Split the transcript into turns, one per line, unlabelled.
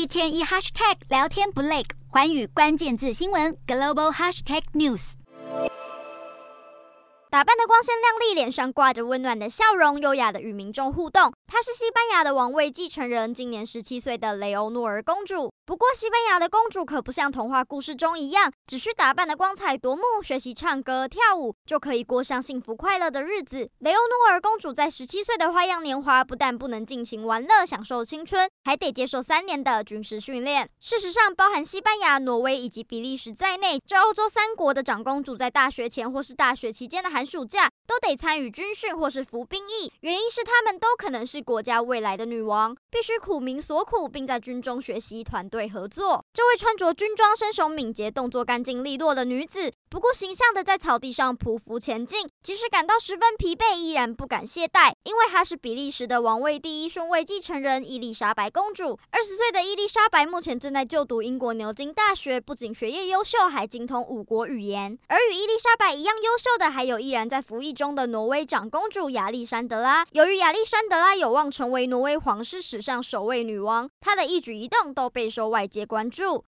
一天一 hashtag 聊天不累，环宇关键字新闻 global hashtag news。
打扮的光鲜亮丽，脸上挂着温暖的笑容，优雅的与民众互动。她是西班牙的王位继承人，今年十七岁的雷欧诺尔公主。不过，西班牙的公主可不像童话故事中一样，只需打扮的光彩夺目，学习唱歌跳舞，就可以过上幸福快乐的日子。雷欧诺尔公主在十七岁的花样年华，不但不能尽情玩乐、享受青春，还得接受三年的军事训练。事实上，包含西班牙、挪威以及比利时在内，这欧洲三国的长公主在大学前或是大学期间的寒暑假，都得参与军训或是服兵役。原因是她们都可能是国家未来的女王，必须苦民所苦，并在军中学习团队合作。这位穿着军装、身手敏捷、动作干净利落的女子，不顾形象的在草地上匍匐前进，即使感到十分疲惫，依然不敢懈怠，因为她是比利时的王位第一顺位继承人伊丽莎白公主。二十岁的伊丽莎白目前正在就读英国牛津大学，不仅学业优秀，还精通五国语言。而与伊丽莎白一样优秀的，还有依然在服役中的挪威长公主亚历山德拉。由于亚历山德拉有望成为挪威皇室史上首位女王，她的一举一动都备受外界关注。